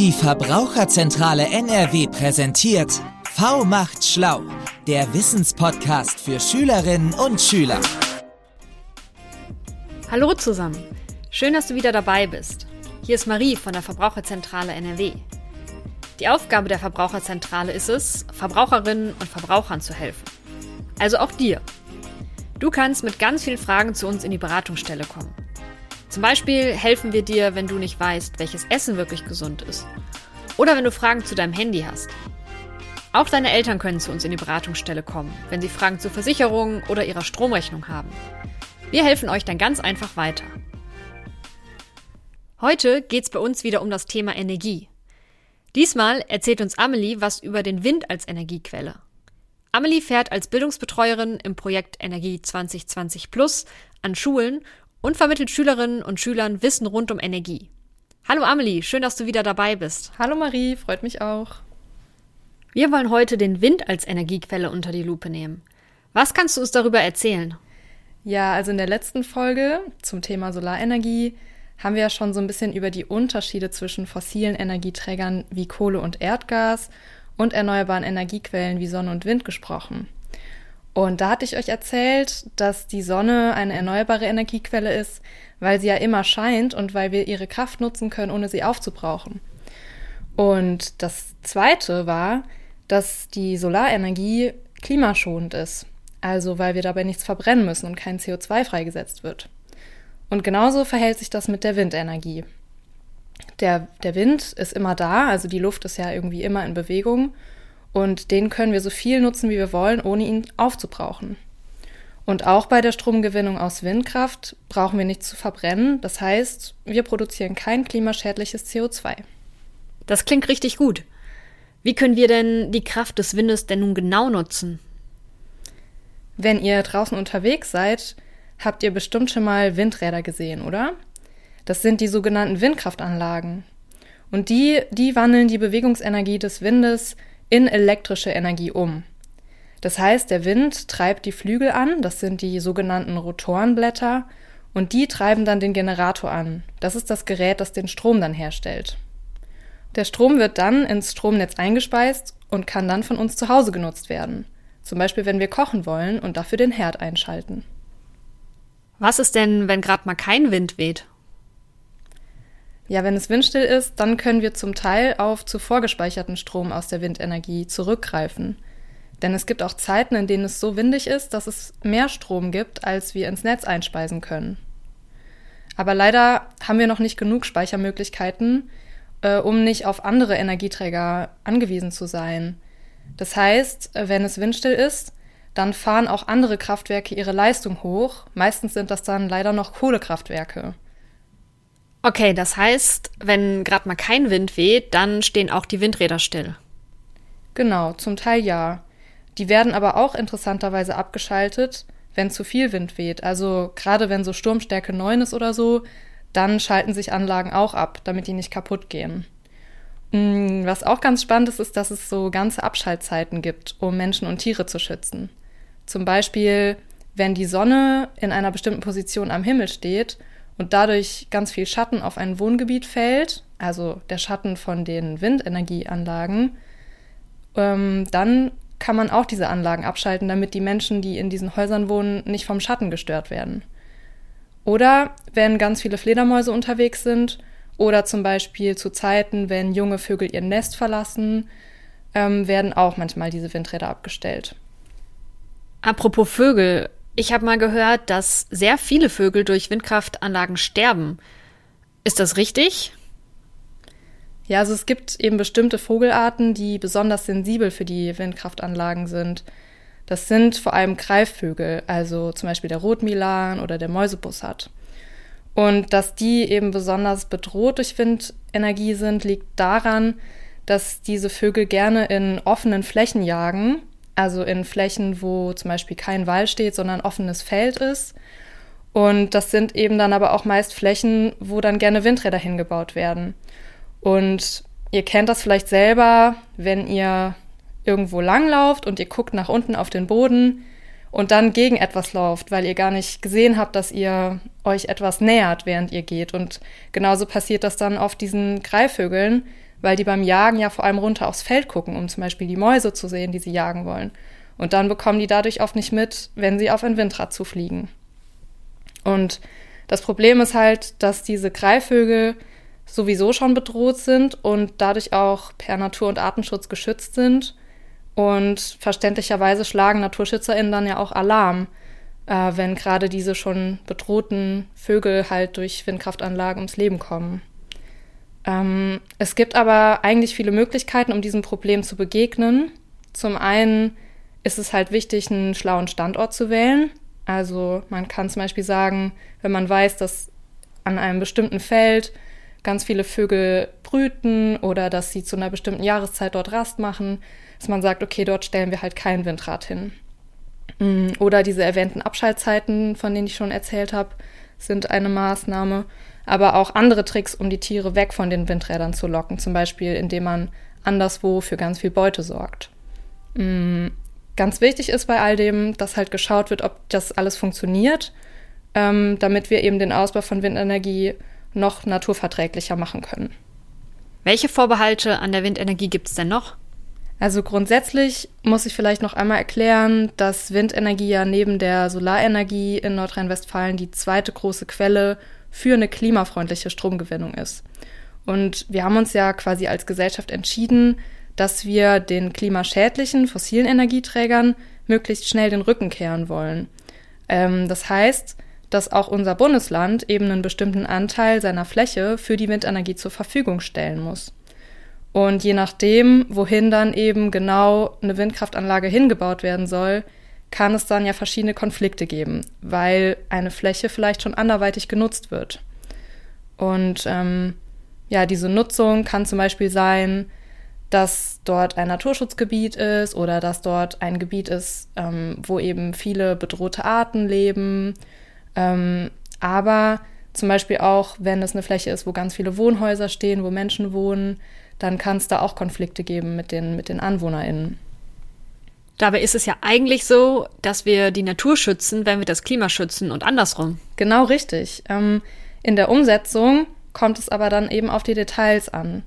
Die Verbraucherzentrale NRW präsentiert V macht schlau, der Wissenspodcast für Schülerinnen und Schüler. Hallo zusammen, schön, dass du wieder dabei bist. Hier ist Marie von der Verbraucherzentrale NRW. Die Aufgabe der Verbraucherzentrale ist es, Verbraucherinnen und Verbrauchern zu helfen. Also auch dir. Du kannst mit ganz vielen Fragen zu uns in die Beratungsstelle kommen. Zum Beispiel helfen wir dir, wenn du nicht weißt, welches Essen wirklich gesund ist. Oder wenn du Fragen zu deinem Handy hast. Auch deine Eltern können zu uns in die Beratungsstelle kommen, wenn sie Fragen zur Versicherung oder ihrer Stromrechnung haben. Wir helfen euch dann ganz einfach weiter. Heute geht es bei uns wieder um das Thema Energie. Diesmal erzählt uns Amelie was über den Wind als Energiequelle. Amelie fährt als Bildungsbetreuerin im Projekt Energie 2020 Plus an Schulen und vermittelt Schülerinnen und Schülern Wissen rund um Energie. Hallo Amelie, schön, dass du wieder dabei bist. Hallo Marie, freut mich auch. Wir wollen heute den Wind als Energiequelle unter die Lupe nehmen. Was kannst du uns darüber erzählen? Ja, also in der letzten Folge zum Thema Solarenergie haben wir ja schon so ein bisschen über die Unterschiede zwischen fossilen Energieträgern wie Kohle und Erdgas und erneuerbaren Energiequellen wie Sonne und Wind gesprochen. Und da hatte ich euch erzählt, dass die Sonne eine erneuerbare Energiequelle ist, weil sie ja immer scheint und weil wir ihre Kraft nutzen können, ohne sie aufzubrauchen. Und das Zweite war, dass die Solarenergie klimaschonend ist, also weil wir dabei nichts verbrennen müssen und kein CO2 freigesetzt wird. Und genauso verhält sich das mit der Windenergie. Der, der Wind ist immer da, also die Luft ist ja irgendwie immer in Bewegung und den können wir so viel nutzen, wie wir wollen, ohne ihn aufzubrauchen. Und auch bei der Stromgewinnung aus Windkraft brauchen wir nichts zu verbrennen. Das heißt, wir produzieren kein klimaschädliches CO2. Das klingt richtig gut. Wie können wir denn die Kraft des Windes denn nun genau nutzen? Wenn ihr draußen unterwegs seid, habt ihr bestimmt schon mal Windräder gesehen, oder? Das sind die sogenannten Windkraftanlagen. Und die, die wandeln die Bewegungsenergie des Windes in elektrische Energie um. Das heißt, der Wind treibt die Flügel an, das sind die sogenannten Rotorenblätter, und die treiben dann den Generator an. Das ist das Gerät, das den Strom dann herstellt. Der Strom wird dann ins Stromnetz eingespeist und kann dann von uns zu Hause genutzt werden. Zum Beispiel, wenn wir kochen wollen und dafür den Herd einschalten. Was ist denn, wenn gerade mal kein Wind weht? Ja, wenn es windstill ist, dann können wir zum Teil auf zuvor gespeicherten Strom aus der Windenergie zurückgreifen. Denn es gibt auch Zeiten, in denen es so windig ist, dass es mehr Strom gibt, als wir ins Netz einspeisen können. Aber leider haben wir noch nicht genug Speichermöglichkeiten, äh, um nicht auf andere Energieträger angewiesen zu sein. Das heißt, wenn es windstill ist, dann fahren auch andere Kraftwerke ihre Leistung hoch. Meistens sind das dann leider noch Kohlekraftwerke. Okay, das heißt, wenn gerade mal kein Wind weht, dann stehen auch die Windräder still. Genau, zum Teil ja. Die werden aber auch interessanterweise abgeschaltet, wenn zu viel Wind weht. Also gerade wenn so Sturmstärke 9 ist oder so, dann schalten sich Anlagen auch ab, damit die nicht kaputt gehen. Mm, was auch ganz spannend ist, ist, dass es so ganze Abschaltzeiten gibt, um Menschen und Tiere zu schützen. Zum Beispiel, wenn die Sonne in einer bestimmten Position am Himmel steht und dadurch ganz viel Schatten auf ein Wohngebiet fällt, also der Schatten von den Windenergieanlagen, ähm, dann kann man auch diese Anlagen abschalten, damit die Menschen, die in diesen Häusern wohnen, nicht vom Schatten gestört werden. Oder wenn ganz viele Fledermäuse unterwegs sind oder zum Beispiel zu Zeiten, wenn junge Vögel ihr Nest verlassen, ähm, werden auch manchmal diese Windräder abgestellt. Apropos Vögel. Ich habe mal gehört, dass sehr viele Vögel durch Windkraftanlagen sterben. Ist das richtig? Ja, also es gibt eben bestimmte Vogelarten, die besonders sensibel für die Windkraftanlagen sind. Das sind vor allem Greifvögel, also zum Beispiel der Rotmilan oder der Mäusebussard. Und dass die eben besonders bedroht durch Windenergie sind, liegt daran, dass diese Vögel gerne in offenen Flächen jagen also in Flächen, wo zum Beispiel kein Wall steht, sondern offenes Feld ist. Und das sind eben dann aber auch meist Flächen, wo dann gerne Windräder hingebaut werden. Und ihr kennt das vielleicht selber, wenn ihr irgendwo langlauft und ihr guckt nach unten auf den Boden und dann gegen etwas lauft, weil ihr gar nicht gesehen habt, dass ihr euch etwas nähert, während ihr geht. Und genauso passiert das dann auf diesen Greifvögeln, weil die beim Jagen ja vor allem runter aufs Feld gucken, um zum Beispiel die Mäuse zu sehen, die sie jagen wollen. Und dann bekommen die dadurch oft nicht mit, wenn sie auf ein Windrad zufliegen. Und das Problem ist halt, dass diese Greifvögel sowieso schon bedroht sind und dadurch auch per Natur- und Artenschutz geschützt sind. Und verständlicherweise schlagen NaturschützerInnen dann ja auch Alarm, äh, wenn gerade diese schon bedrohten Vögel halt durch Windkraftanlagen ums Leben kommen. Ähm, es gibt aber eigentlich viele Möglichkeiten, um diesem Problem zu begegnen. Zum einen ist es halt wichtig, einen schlauen Standort zu wählen. Also man kann zum Beispiel sagen, wenn man weiß, dass an einem bestimmten Feld ganz viele Vögel brüten oder dass sie zu einer bestimmten Jahreszeit dort Rast machen, dass man sagt, okay, dort stellen wir halt kein Windrad hin. Mm, oder diese erwähnten Abschaltzeiten, von denen ich schon erzählt habe, sind eine Maßnahme. Aber auch andere Tricks, um die Tiere weg von den Windrädern zu locken, zum Beispiel indem man anderswo für ganz viel Beute sorgt. Mm, ganz wichtig ist bei all dem, dass halt geschaut wird, ob das alles funktioniert, ähm, damit wir eben den Ausbau von Windenergie noch naturverträglicher machen können. Welche Vorbehalte an der Windenergie gibt es denn noch? Also grundsätzlich muss ich vielleicht noch einmal erklären, dass Windenergie ja neben der Solarenergie in Nordrhein-Westfalen die zweite große Quelle für eine klimafreundliche Stromgewinnung ist. Und wir haben uns ja quasi als Gesellschaft entschieden, dass wir den klimaschädlichen fossilen Energieträgern möglichst schnell den Rücken kehren wollen. Ähm, das heißt, dass auch unser Bundesland eben einen bestimmten Anteil seiner Fläche für die Windenergie zur Verfügung stellen muss. Und je nachdem, wohin dann eben genau eine Windkraftanlage hingebaut werden soll, kann es dann ja verschiedene Konflikte geben, weil eine Fläche vielleicht schon anderweitig genutzt wird. Und ähm, ja, diese Nutzung kann zum Beispiel sein, dass dort ein Naturschutzgebiet ist oder dass dort ein Gebiet ist, ähm, wo eben viele bedrohte Arten leben. Ähm, aber zum Beispiel auch, wenn es eine Fläche ist, wo ganz viele Wohnhäuser stehen, wo Menschen wohnen, dann kann es da auch Konflikte geben mit den, mit den AnwohnerInnen. Dabei ist es ja eigentlich so, dass wir die Natur schützen, wenn wir das Klima schützen und andersrum. Genau richtig. Ähm, in der Umsetzung kommt es aber dann eben auf die Details an.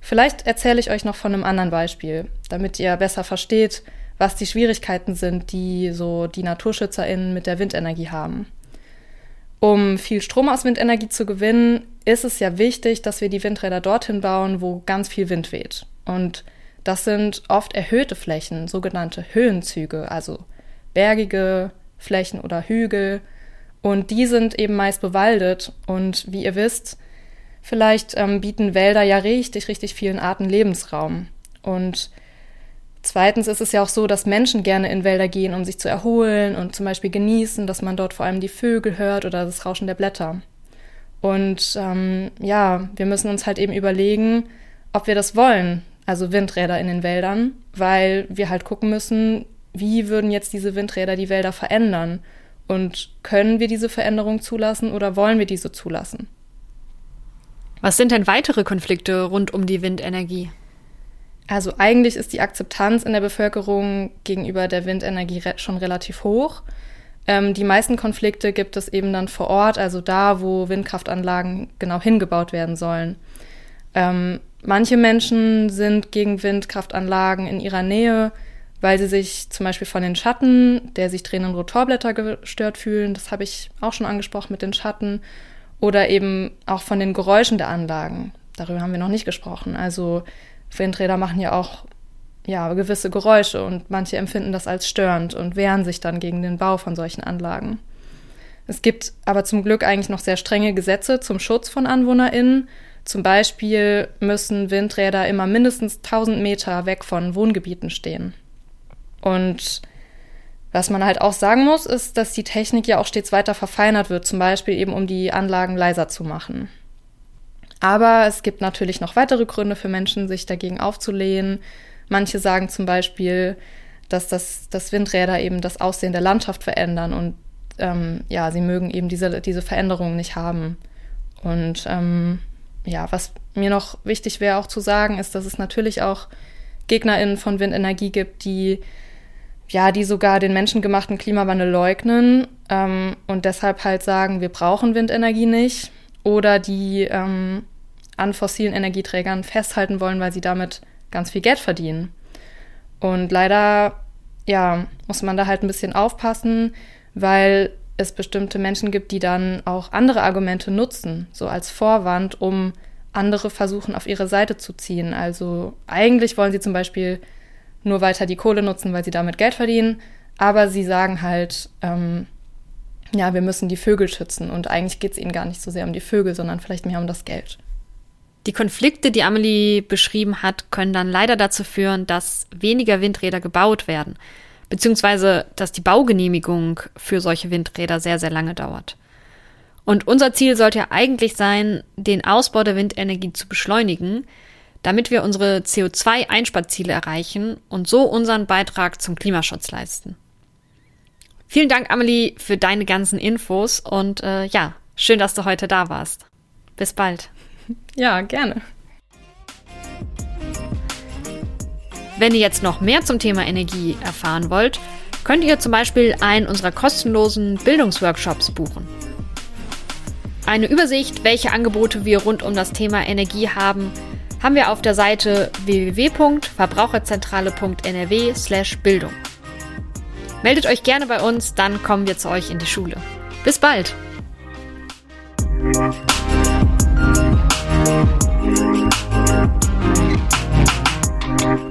Vielleicht erzähle ich euch noch von einem anderen Beispiel, damit ihr besser versteht, was die Schwierigkeiten sind, die so die NaturschützerInnen mit der Windenergie haben. Um viel Strom aus Windenergie zu gewinnen, ist es ja wichtig, dass wir die Windräder dorthin bauen, wo ganz viel Wind weht. Und das sind oft erhöhte Flächen, sogenannte Höhenzüge, also bergige Flächen oder Hügel. Und die sind eben meist bewaldet. Und wie ihr wisst, vielleicht ähm, bieten Wälder ja richtig, richtig vielen Arten Lebensraum. Und Zweitens ist es ja auch so, dass Menschen gerne in Wälder gehen, um sich zu erholen und zum Beispiel genießen, dass man dort vor allem die Vögel hört oder das Rauschen der Blätter. Und ähm, ja, wir müssen uns halt eben überlegen, ob wir das wollen, also Windräder in den Wäldern, weil wir halt gucken müssen, wie würden jetzt diese Windräder die Wälder verändern und können wir diese Veränderung zulassen oder wollen wir diese zulassen? Was sind denn weitere Konflikte rund um die Windenergie? Also eigentlich ist die Akzeptanz in der Bevölkerung gegenüber der Windenergie schon relativ hoch. Ähm, die meisten Konflikte gibt es eben dann vor Ort, also da, wo Windkraftanlagen genau hingebaut werden sollen. Ähm, manche Menschen sind gegen Windkraftanlagen in ihrer Nähe, weil sie sich zum Beispiel von den Schatten der sich drehenden Rotorblätter gestört fühlen. Das habe ich auch schon angesprochen mit den Schatten. Oder eben auch von den Geräuschen der Anlagen. Darüber haben wir noch nicht gesprochen. Also Windräder machen ja auch ja, gewisse Geräusche und manche empfinden das als störend und wehren sich dann gegen den Bau von solchen Anlagen. Es gibt aber zum Glück eigentlich noch sehr strenge Gesetze zum Schutz von AnwohnerInnen. Zum Beispiel müssen Windräder immer mindestens 1000 Meter weg von Wohngebieten stehen. Und was man halt auch sagen muss, ist, dass die Technik ja auch stets weiter verfeinert wird, zum Beispiel eben um die Anlagen leiser zu machen. Aber es gibt natürlich noch weitere Gründe für Menschen, sich dagegen aufzulehnen. Manche sagen zum Beispiel, dass das, dass Windräder eben das Aussehen der Landschaft verändern und ähm, ja, sie mögen eben diese, diese Veränderungen nicht haben. Und ähm, ja, was mir noch wichtig wäre auch zu sagen, ist, dass es natürlich auch GegnerInnen von Windenergie gibt, die ja, die sogar den menschengemachten Klimawandel leugnen ähm, und deshalb halt sagen, wir brauchen Windenergie nicht oder die ähm, an fossilen Energieträgern festhalten wollen, weil sie damit ganz viel Geld verdienen. Und leider, ja, muss man da halt ein bisschen aufpassen, weil es bestimmte Menschen gibt, die dann auch andere Argumente nutzen, so als Vorwand, um andere versuchen, auf ihre Seite zu ziehen. Also eigentlich wollen sie zum Beispiel nur weiter die Kohle nutzen, weil sie damit Geld verdienen. Aber sie sagen halt, ähm, ja, wir müssen die Vögel schützen. Und eigentlich geht es ihnen gar nicht so sehr um die Vögel, sondern vielleicht mehr um das Geld. Die Konflikte, die Amelie beschrieben hat, können dann leider dazu führen, dass weniger Windräder gebaut werden, beziehungsweise dass die Baugenehmigung für solche Windräder sehr, sehr lange dauert. Und unser Ziel sollte ja eigentlich sein, den Ausbau der Windenergie zu beschleunigen, damit wir unsere CO2-Einsparziele erreichen und so unseren Beitrag zum Klimaschutz leisten. Vielen Dank, Amelie, für deine ganzen Infos und äh, ja, schön, dass du heute da warst. Bis bald. Ja, gerne. Wenn ihr jetzt noch mehr zum Thema Energie erfahren wollt, könnt ihr zum Beispiel einen unserer kostenlosen Bildungsworkshops buchen. Eine Übersicht, welche Angebote wir rund um das Thema Energie haben, haben wir auf der Seite www.verbraucherzentrale.nrw/bildung. Meldet euch gerne bei uns, dann kommen wir zu euch in die Schule. Bis bald! We'll be right.